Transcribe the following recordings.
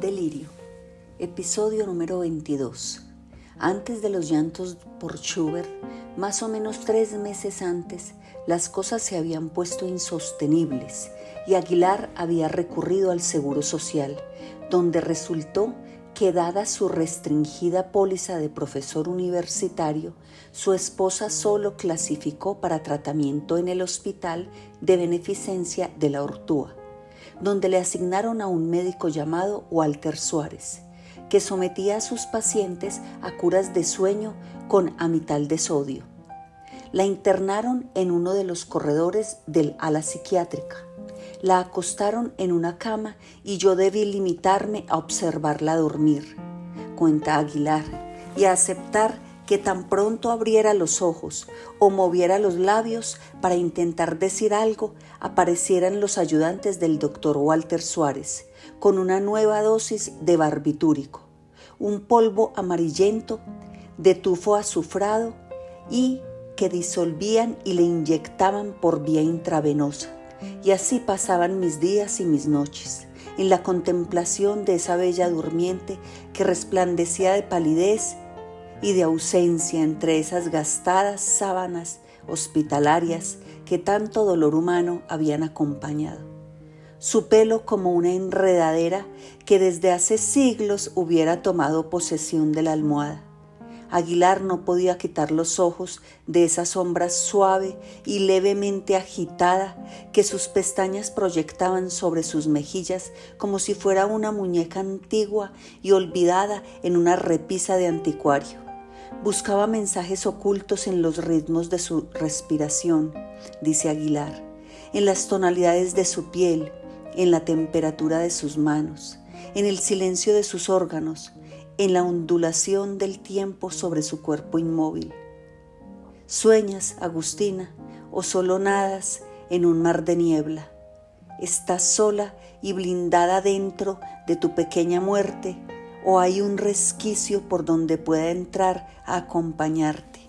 Delirio, episodio número 22. Antes de los llantos por Schubert, más o menos tres meses antes, las cosas se habían puesto insostenibles y Aguilar había recurrido al Seguro Social, donde resultó que dada su restringida póliza de profesor universitario, su esposa solo clasificó para tratamiento en el hospital de beneficencia de la Ortúa, donde le asignaron a un médico llamado Walter Suárez que sometía a sus pacientes a curas de sueño con amital de sodio. La internaron en uno de los corredores del ala psiquiátrica. La acostaron en una cama y yo debí limitarme a observarla dormir, cuenta Aguilar, y a aceptar que tan pronto abriera los ojos o moviera los labios para intentar decir algo, aparecieran los ayudantes del doctor Walter Suárez con una nueva dosis de barbitúrico, un polvo amarillento de tufo azufrado y que disolvían y le inyectaban por vía intravenosa. Y así pasaban mis días y mis noches, en la contemplación de esa bella durmiente que resplandecía de palidez y de ausencia entre esas gastadas sábanas hospitalarias que tanto dolor humano habían acompañado su pelo como una enredadera que desde hace siglos hubiera tomado posesión de la almohada. Aguilar no podía quitar los ojos de esa sombra suave y levemente agitada que sus pestañas proyectaban sobre sus mejillas como si fuera una muñeca antigua y olvidada en una repisa de anticuario. Buscaba mensajes ocultos en los ritmos de su respiración, dice Aguilar, en las tonalidades de su piel, en la temperatura de sus manos, en el silencio de sus órganos, en la ondulación del tiempo sobre su cuerpo inmóvil. Sueñas, Agustina, o solo nadas en un mar de niebla. Estás sola y blindada dentro de tu pequeña muerte, o hay un resquicio por donde pueda entrar a acompañarte.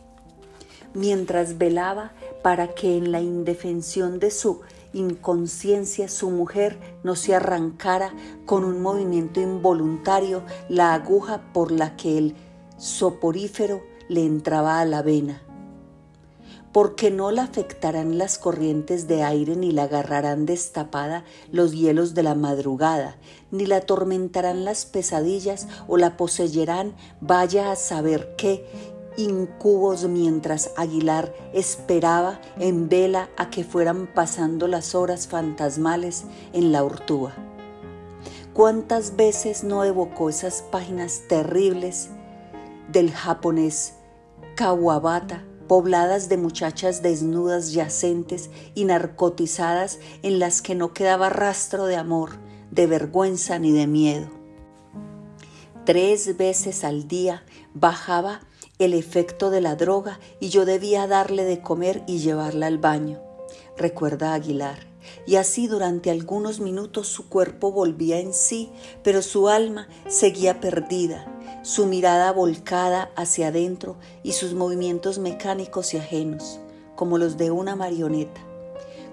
Mientras velaba para que en la indefensión de su inconsciencia su mujer no se arrancara con un movimiento involuntario la aguja por la que el soporífero le entraba a la vena. Porque no la afectarán las corrientes de aire ni la agarrarán destapada los hielos de la madrugada, ni la atormentarán las pesadillas o la poseyerán vaya a saber qué, incubos mientras Aguilar esperaba en vela a que fueran pasando las horas fantasmales en la Urtúa. ¿Cuántas veces no evocó esas páginas terribles del japonés Kawabata, pobladas de muchachas desnudas yacentes y narcotizadas en las que no quedaba rastro de amor, de vergüenza ni de miedo? Tres veces al día bajaba el efecto de la droga y yo debía darle de comer y llevarla al baño, recuerda Aguilar. Y así durante algunos minutos su cuerpo volvía en sí, pero su alma seguía perdida, su mirada volcada hacia adentro y sus movimientos mecánicos y ajenos, como los de una marioneta.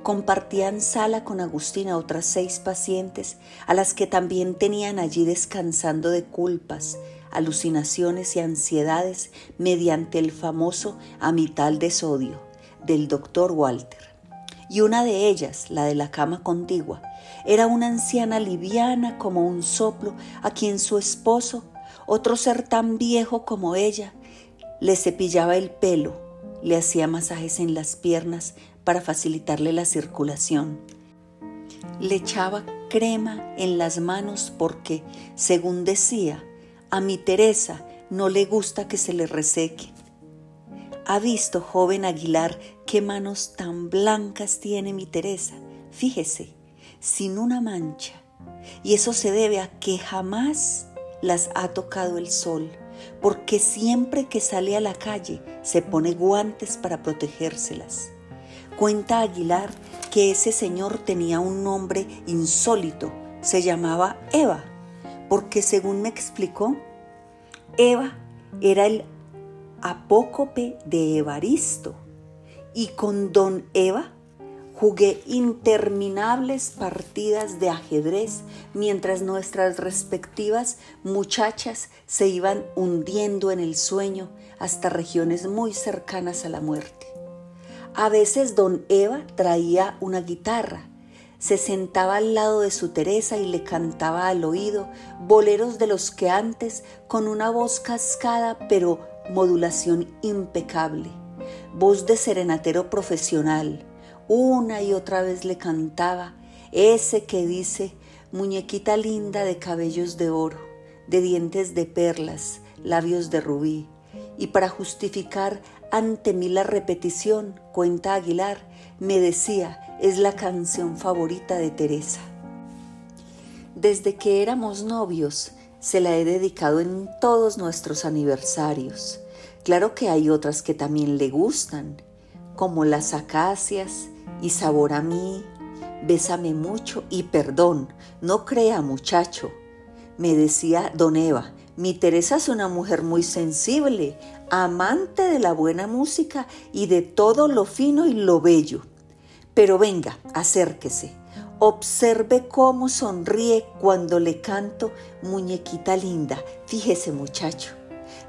Compartían sala con Agustina otras seis pacientes, a las que también tenían allí descansando de culpas, alucinaciones y ansiedades mediante el famoso amital de sodio del doctor Walter. Y una de ellas, la de la cama contigua, era una anciana liviana como un soplo a quien su esposo, otro ser tan viejo como ella, le cepillaba el pelo, le hacía masajes en las piernas para facilitarle la circulación. Le echaba crema en las manos porque, según decía, a mi Teresa no le gusta que se le reseque. ¿Ha visto, joven Aguilar, qué manos tan blancas tiene mi Teresa? Fíjese, sin una mancha. Y eso se debe a que jamás las ha tocado el sol, porque siempre que sale a la calle se pone guantes para protegérselas. Cuenta Aguilar que ese señor tenía un nombre insólito, se llamaba Eva porque según me explicó, Eva era el apócope de Evaristo y con don Eva Jugué interminables partidas de ajedrez mientras nuestras respectivas muchachas se iban hundiendo en el sueño hasta regiones muy cercanas a la muerte. A veces don Eva traía una guitarra, se sentaba al lado de su Teresa y le cantaba al oído boleros de los que antes con una voz cascada pero modulación impecable, voz de serenatero profesional una y otra vez le cantaba ese que dice, muñequita linda de cabellos de oro, de dientes de perlas, labios de rubí. Y para justificar ante mí la repetición, cuenta Aguilar, me decía, es la canción favorita de Teresa. Desde que éramos novios, se la he dedicado en todos nuestros aniversarios. Claro que hay otras que también le gustan, como las acacias, y sabor a mí, bésame mucho y perdón, no crea muchacho. Me decía don Eva, mi Teresa es una mujer muy sensible, amante de la buena música y de todo lo fino y lo bello. Pero venga, acérquese, observe cómo sonríe cuando le canto muñequita linda. Fíjese muchacho.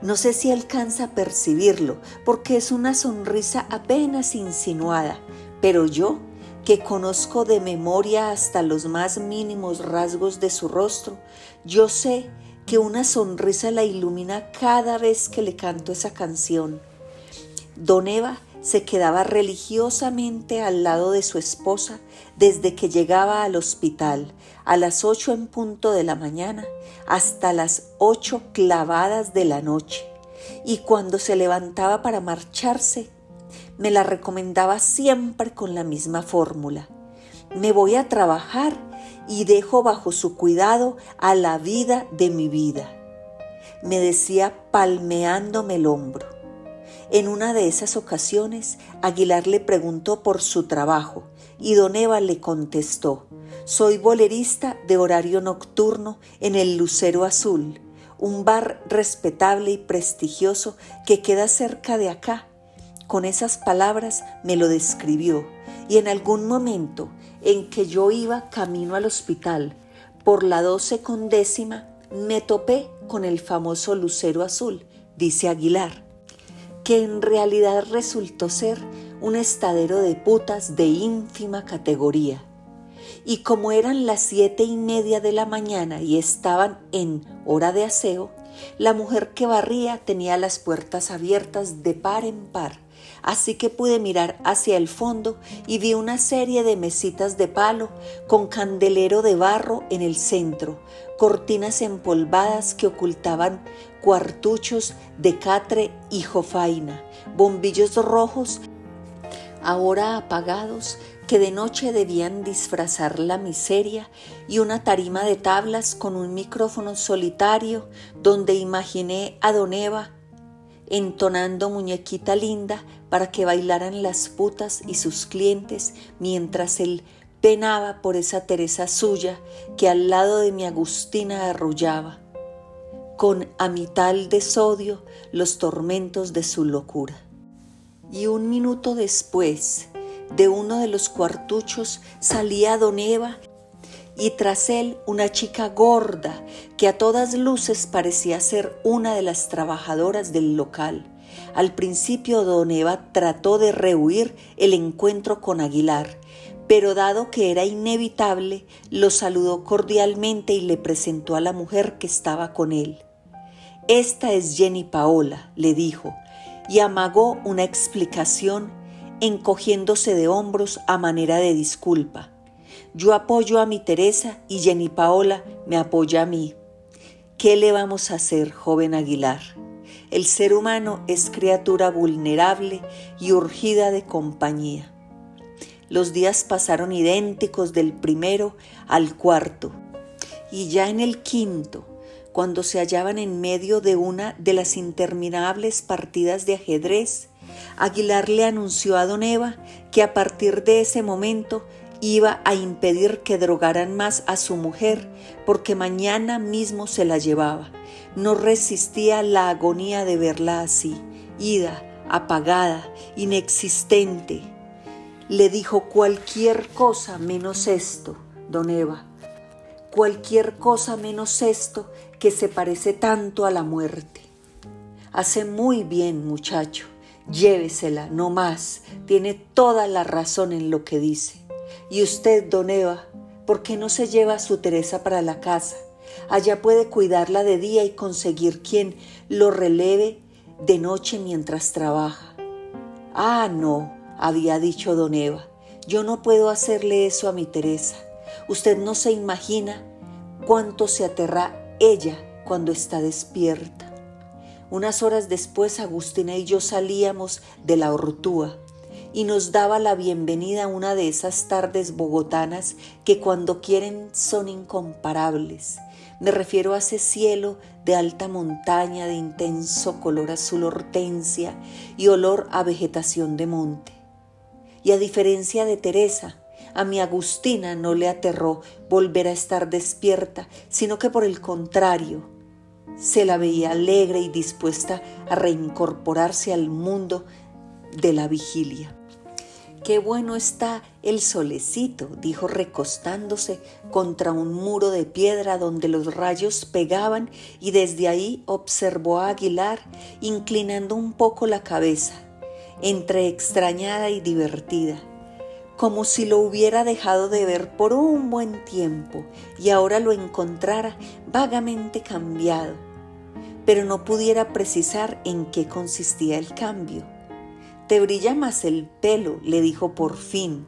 No sé si alcanza a percibirlo, porque es una sonrisa apenas insinuada, pero yo, que conozco de memoria hasta los más mínimos rasgos de su rostro, yo sé que una sonrisa la ilumina cada vez que le canto esa canción. Don Eva se quedaba religiosamente al lado de su esposa desde que llegaba al hospital a las ocho en punto de la mañana hasta las ocho clavadas de la noche. Y cuando se levantaba para marcharse, me la recomendaba siempre con la misma fórmula. Me voy a trabajar y dejo bajo su cuidado a la vida de mi vida. Me decía palmeándome el hombro. En una de esas ocasiones, Aguilar le preguntó por su trabajo y don Eva le contestó, soy bolerista de horario nocturno en el Lucero Azul, un bar respetable y prestigioso que queda cerca de acá, con esas palabras me lo describió y en algún momento en que yo iba camino al hospital por la doce con décima me topé con el famoso lucero azul, dice Aguilar, que en realidad resultó ser un estadero de putas de ínfima categoría. Y como eran las siete y media de la mañana y estaban en hora de aseo, la mujer que barría tenía las puertas abiertas de par en par así que pude mirar hacia el fondo y vi una serie de mesitas de palo con candelero de barro en el centro, cortinas empolvadas que ocultaban cuartuchos de catre y jofaina, bombillos rojos ahora apagados que de noche debían disfrazar la miseria y una tarima de tablas con un micrófono solitario donde imaginé a Don Eva entonando muñequita linda para que bailaran las putas y sus clientes mientras él penaba por esa Teresa suya que al lado de mi Agustina arrullaba, con amital de sodio los tormentos de su locura. Y un minuto después, de uno de los cuartuchos salía don Eva y tras él una chica gorda que a todas luces parecía ser una de las trabajadoras del local. Al principio don Eva trató de rehuir el encuentro con Aguilar, pero dado que era inevitable, lo saludó cordialmente y le presentó a la mujer que estaba con él. Esta es Jenny Paola, le dijo, y amagó una explicación encogiéndose de hombros a manera de disculpa. Yo apoyo a mi Teresa y Jenny Paola me apoya a mí. ¿Qué le vamos a hacer, joven Aguilar? El ser humano es criatura vulnerable y urgida de compañía. Los días pasaron idénticos del primero al cuarto, y ya en el quinto, cuando se hallaban en medio de una de las interminables partidas de ajedrez, Aguilar le anunció a Don Eva que a partir de ese momento iba a impedir que drogaran más a su mujer porque mañana mismo se la llevaba. No resistía la agonía de verla así, ida, apagada, inexistente. le dijo cualquier cosa menos esto, don Eva, cualquier cosa menos esto que se parece tanto a la muerte. Hace muy bien, muchacho, llévesela, no más, tiene toda la razón en lo que dice. Y usted, don Eva, ¿por qué no se lleva a su Teresa para la casa? Allá puede cuidarla de día y conseguir quien lo releve de noche mientras trabaja. Ah, no, había dicho don Eva, yo no puedo hacerle eso a mi Teresa. Usted no se imagina cuánto se aterra ella cuando está despierta. Unas horas después Agustina y yo salíamos de la Ortúa y nos daba la bienvenida a una de esas tardes bogotanas que cuando quieren son incomparables. Me refiero a ese cielo de alta montaña de intenso color azul hortensia y olor a vegetación de monte. Y a diferencia de Teresa, a mi Agustina no le aterró volver a estar despierta, sino que por el contrario, se la veía alegre y dispuesta a reincorporarse al mundo de la vigilia. Qué bueno está el solecito, dijo recostándose contra un muro de piedra donde los rayos pegaban y desde ahí observó a Aguilar inclinando un poco la cabeza, entre extrañada y divertida, como si lo hubiera dejado de ver por un buen tiempo y ahora lo encontrara vagamente cambiado, pero no pudiera precisar en qué consistía el cambio. Te brilla más el pelo, le dijo por fin,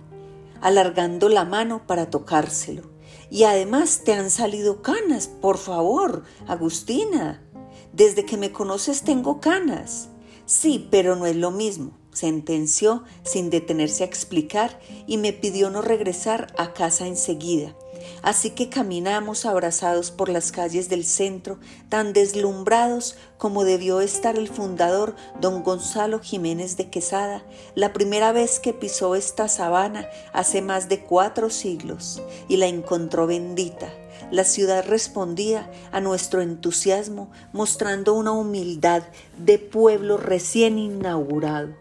alargando la mano para tocárselo. Y además te han salido canas, por favor, Agustina. Desde que me conoces tengo canas. Sí, pero no es lo mismo, sentenció sin detenerse a explicar y me pidió no regresar a casa enseguida, Así que caminamos abrazados por las calles del centro, tan deslumbrados como debió estar el fundador don Gonzalo Jiménez de Quesada, la primera vez que pisó esta sabana hace más de cuatro siglos y la encontró bendita. La ciudad respondía a nuestro entusiasmo mostrando una humildad de pueblo recién inaugurado.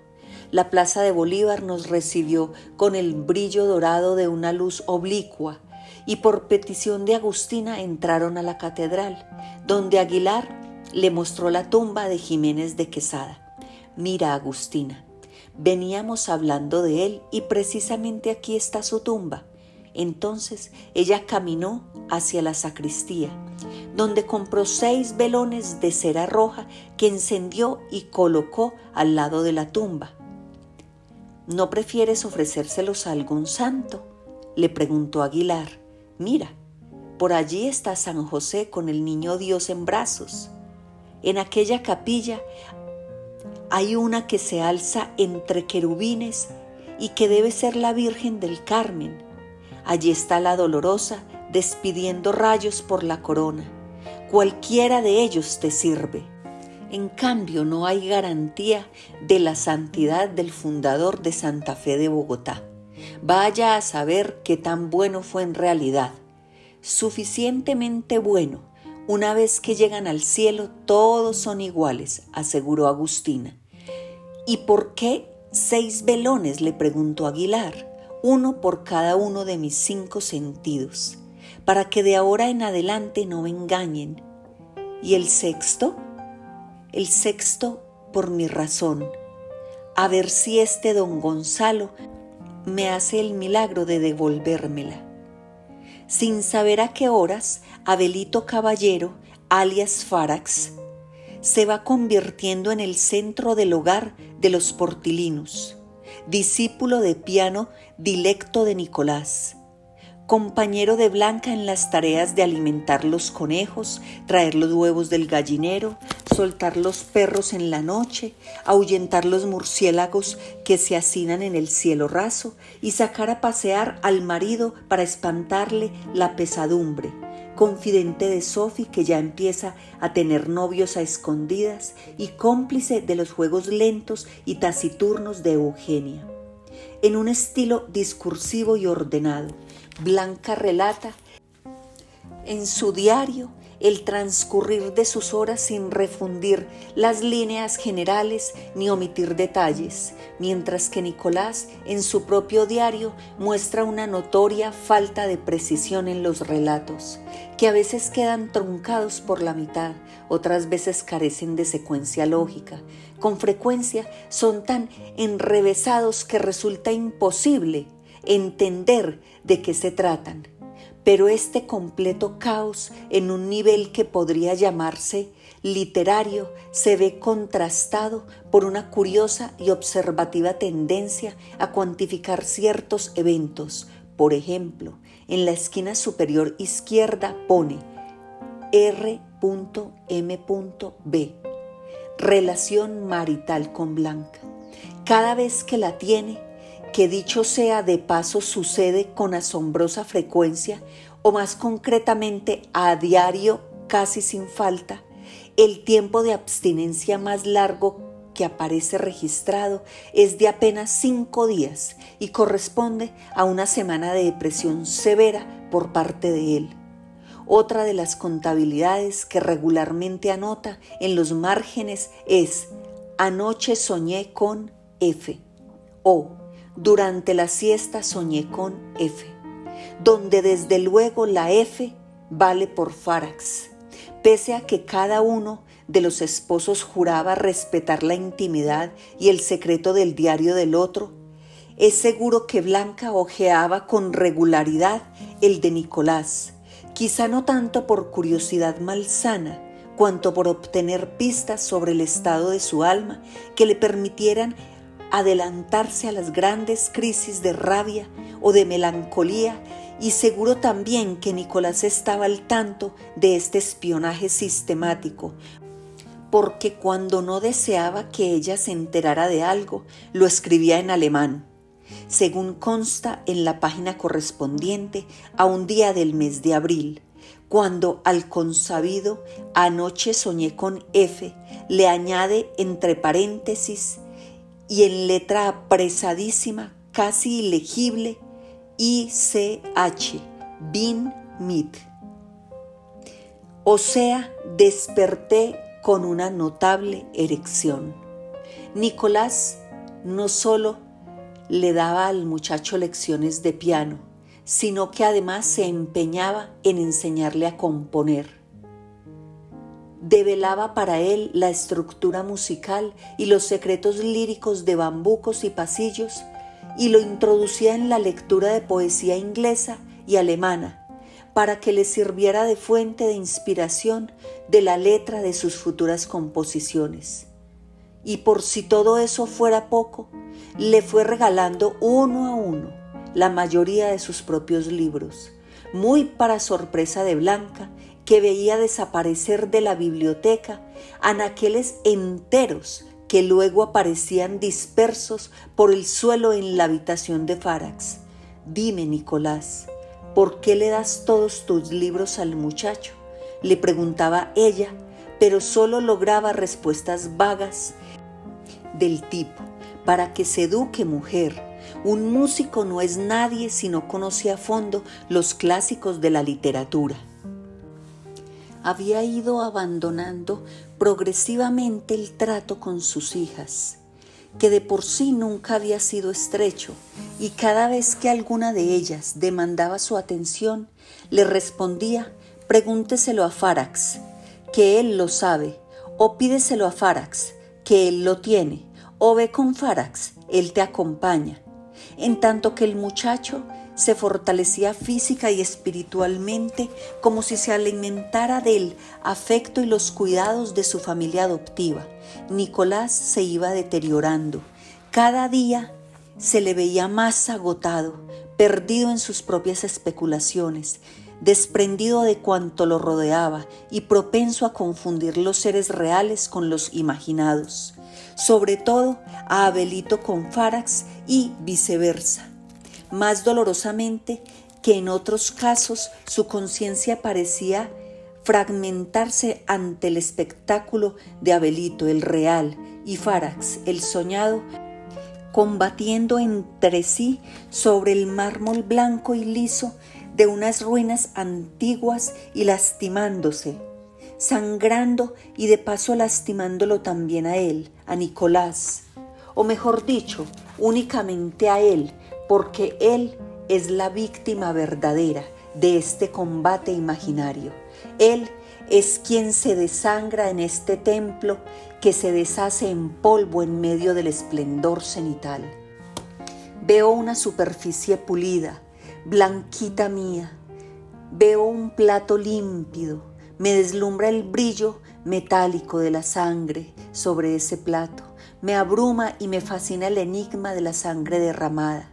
La plaza de Bolívar nos recibió con el brillo dorado de una luz oblicua y por petición de Agustina entraron a la catedral, donde Aguilar le mostró la tumba de Jiménez de Quesada. Mira, Agustina, veníamos hablando de él y precisamente aquí está su tumba. Entonces ella caminó hacia la sacristía, donde compró seis velones de cera roja que encendió y colocó al lado de la tumba. ¿No prefieres ofrecérselos a algún santo? le preguntó Aguilar. Mira, por allí está San José con el niño Dios en brazos. En aquella capilla hay una que se alza entre querubines y que debe ser la Virgen del Carmen. Allí está la dolorosa despidiendo rayos por la corona. Cualquiera de ellos te sirve. En cambio, no hay garantía de la santidad del fundador de Santa Fe de Bogotá. Vaya a saber qué tan bueno fue en realidad. Suficientemente bueno. Una vez que llegan al cielo, todos son iguales, aseguró Agustina. ¿Y por qué seis velones? le preguntó Aguilar, uno por cada uno de mis cinco sentidos, para que de ahora en adelante no me engañen. ¿Y el sexto? El sexto por mi razón, a ver si este don Gonzalo me hace el milagro de devolvérmela. Sin saber a qué horas, Abelito Caballero, alias Farax, se va convirtiendo en el centro del hogar de los portilinos, discípulo de piano dilecto de Nicolás, compañero de Blanca en las tareas de alimentar los conejos, traer los huevos del gallinero, soltar los perros en la noche, ahuyentar los murciélagos que se hacinan en el cielo raso y sacar a pasear al marido para espantarle la pesadumbre, confidente de Sophie que ya empieza a tener novios a escondidas y cómplice de los juegos lentos y taciturnos de Eugenia. En un estilo discursivo y ordenado, Blanca relata en su diario el transcurrir de sus horas sin refundir las líneas generales ni omitir detalles, mientras que Nicolás en su propio diario muestra una notoria falta de precisión en los relatos, que a veces quedan truncados por la mitad, otras veces carecen de secuencia lógica, con frecuencia son tan enrevesados que resulta imposible entender de qué se tratan pero este completo caos en un nivel que podría llamarse literario se ve contrastado por una curiosa y observativa tendencia a cuantificar ciertos eventos. Por ejemplo, en la esquina superior izquierda pone R.M.B. Relación marital con Blanca. Cada vez que la tiene, que dicho sea de paso sucede con asombrosa frecuencia o más concretamente a diario casi sin falta, el tiempo de abstinencia más largo que aparece registrado es de apenas cinco días y corresponde a una semana de depresión severa por parte de él. Otra de las contabilidades que regularmente anota en los márgenes es Anoche soñé con F o durante la siesta soñé con F, donde desde luego la F vale por Farax, pese a que cada uno de los esposos juraba respetar la intimidad y el secreto del diario del otro, es seguro que Blanca ojeaba con regularidad el de Nicolás, quizá no tanto por curiosidad malsana, cuanto por obtener pistas sobre el estado de su alma que le permitieran adelantarse a las grandes crisis de rabia o de melancolía y seguro también que Nicolás estaba al tanto de este espionaje sistemático, porque cuando no deseaba que ella se enterara de algo, lo escribía en alemán, según consta en la página correspondiente a un día del mes de abril, cuando al consabido anoche soñé con F le añade entre paréntesis y en letra apresadísima, casi ilegible, ICH, Bin Mit. O sea, desperté con una notable erección. Nicolás no solo le daba al muchacho lecciones de piano, sino que además se empeñaba en enseñarle a componer develaba para él la estructura musical y los secretos líricos de bambucos y pasillos, y lo introducía en la lectura de poesía inglesa y alemana, para que le sirviera de fuente de inspiración de la letra de sus futuras composiciones. Y por si todo eso fuera poco, le fue regalando uno a uno la mayoría de sus propios libros, muy para sorpresa de Blanca, que veía desaparecer de la biblioteca anaqueles enteros que luego aparecían dispersos por el suelo en la habitación de Farax. Dime, Nicolás, ¿por qué le das todos tus libros al muchacho? Le preguntaba ella, pero solo lograba respuestas vagas del tipo, para que se eduque mujer. Un músico no es nadie si no conoce a fondo los clásicos de la literatura había ido abandonando progresivamente el trato con sus hijas, que de por sí nunca había sido estrecho, y cada vez que alguna de ellas demandaba su atención, le respondía, pregúnteselo a Farax, que él lo sabe, o pídeselo a Farax, que él lo tiene, o ve con Farax, él te acompaña. En tanto que el muchacho se fortalecía física y espiritualmente como si se alimentara del afecto y los cuidados de su familia adoptiva. Nicolás se iba deteriorando. Cada día se le veía más agotado, perdido en sus propias especulaciones, desprendido de cuanto lo rodeaba y propenso a confundir los seres reales con los imaginados, sobre todo a Abelito con Farax y viceversa más dolorosamente que en otros casos su conciencia parecía fragmentarse ante el espectáculo de Abelito el real y Farax el soñado, combatiendo entre sí sobre el mármol blanco y liso de unas ruinas antiguas y lastimándose sangrando y de paso lastimándolo también a él, a Nicolás, o mejor dicho, únicamente a él, porque él es la víctima verdadera de este combate imaginario. Él es quien se desangra en este templo que se deshace en polvo en medio del esplendor cenital. Veo una superficie pulida, blanquita mía. Veo un plato límpido. Me deslumbra el brillo metálico de la sangre sobre ese plato. Me abruma y me fascina el enigma de la sangre derramada.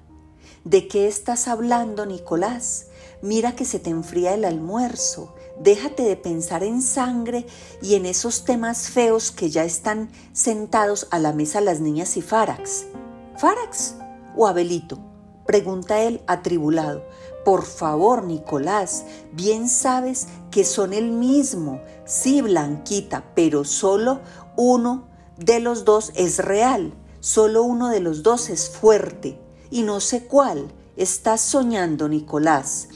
¿De qué estás hablando, Nicolás? Mira que se te enfría el almuerzo. Déjate de pensar en sangre y en esos temas feos que ya están sentados a la mesa las niñas y Farax. ¿Farax o Abelito? Pregunta él atribulado. Por favor, Nicolás, bien sabes que son el mismo. Sí, Blanquita, pero solo uno de los dos es real. Solo uno de los dos es fuerte. Y no sé cuál. Estás soñando, Nicolás.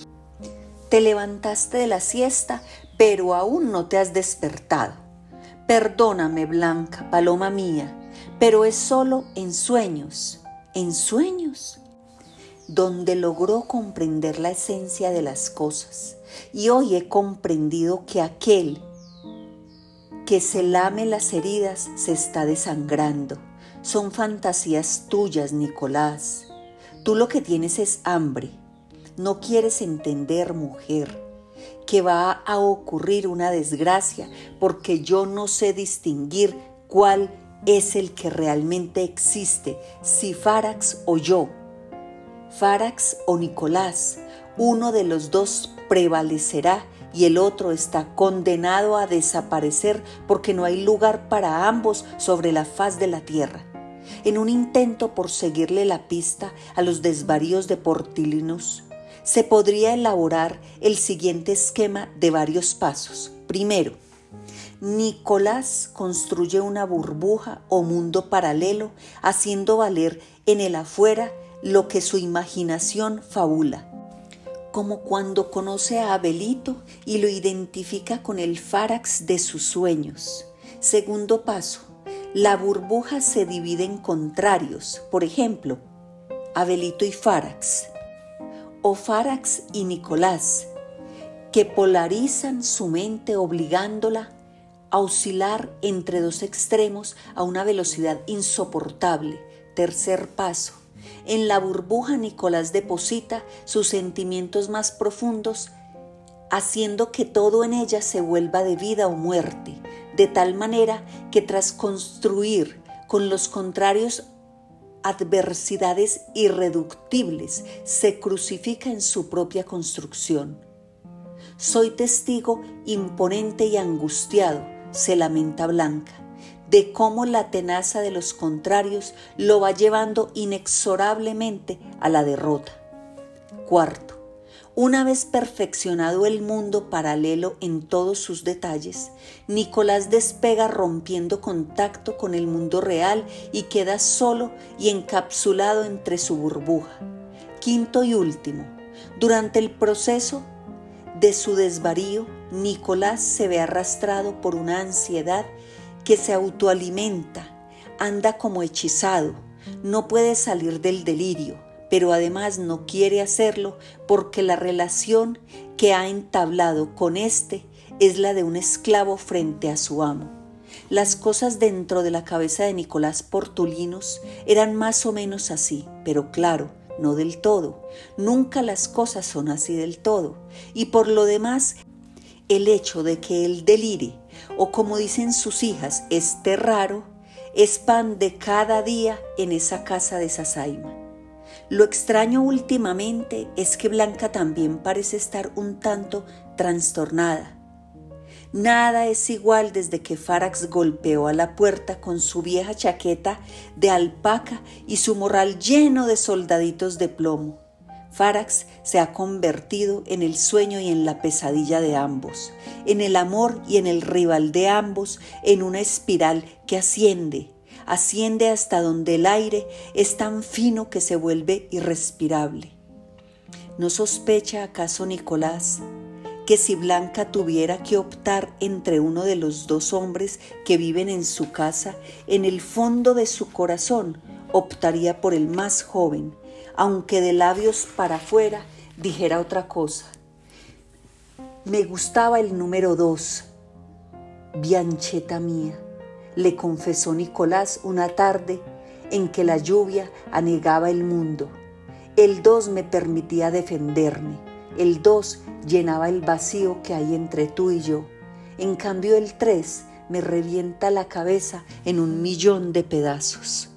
Te levantaste de la siesta, pero aún no te has despertado. Perdóname, Blanca, paloma mía, pero es solo en sueños, en sueños, donde logró comprender la esencia de las cosas. Y hoy he comprendido que aquel que se lame las heridas se está desangrando. Son fantasías tuyas, Nicolás. Tú lo que tienes es hambre no quieres entender, mujer, que va a ocurrir una desgracia porque yo no sé distinguir cuál es el que realmente existe, si Farax o yo. Farax o Nicolás, uno de los dos prevalecerá y el otro está condenado a desaparecer porque no hay lugar para ambos sobre la faz de la tierra. En un intento por seguirle la pista a los desvaríos de Portilinus, se podría elaborar el siguiente esquema de varios pasos. Primero, Nicolás construye una burbuja o mundo paralelo haciendo valer en el afuera lo que su imaginación fabula, como cuando conoce a Abelito y lo identifica con el farax de sus sueños. Segundo paso, la burbuja se divide en contrarios, por ejemplo, Abelito y Farax o Farax y Nicolás, que polarizan su mente obligándola a oscilar entre dos extremos a una velocidad insoportable. Tercer paso. En la burbuja Nicolás deposita sus sentimientos más profundos, haciendo que todo en ella se vuelva de vida o muerte, de tal manera que tras construir con los contrarios adversidades irreductibles, se crucifica en su propia construcción. Soy testigo imponente y angustiado, se lamenta Blanca, de cómo la tenaza de los contrarios lo va llevando inexorablemente a la derrota. Cuarto, una vez perfeccionado el mundo paralelo en todos sus detalles, Nicolás despega rompiendo contacto con el mundo real y queda solo y encapsulado entre su burbuja. Quinto y último, durante el proceso de su desvarío, Nicolás se ve arrastrado por una ansiedad que se autoalimenta, anda como hechizado, no puede salir del delirio pero además no quiere hacerlo porque la relación que ha entablado con éste es la de un esclavo frente a su amo. Las cosas dentro de la cabeza de Nicolás Portulinos eran más o menos así, pero claro, no del todo. Nunca las cosas son así del todo. Y por lo demás, el hecho de que él delire, o como dicen sus hijas, esté raro, es pan de cada día en esa casa de Sasaima. Lo extraño últimamente es que Blanca también parece estar un tanto trastornada. Nada es igual desde que Farax golpeó a la puerta con su vieja chaqueta de alpaca y su morral lleno de soldaditos de plomo. Farax se ha convertido en el sueño y en la pesadilla de ambos, en el amor y en el rival de ambos, en una espiral que asciende, asciende hasta donde el aire es tan fino que se vuelve irrespirable. ¿No sospecha acaso Nicolás que si Blanca tuviera que optar entre uno de los dos hombres que viven en su casa, en el fondo de su corazón optaría por el más joven, aunque de labios para afuera dijera otra cosa. Me gustaba el número dos, Biancheta mía, le confesó Nicolás una tarde en que la lluvia anegaba el mundo. El dos me permitía defenderme, el dos llenaba el vacío que hay entre tú y yo. En cambio el tres me revienta la cabeza en un millón de pedazos.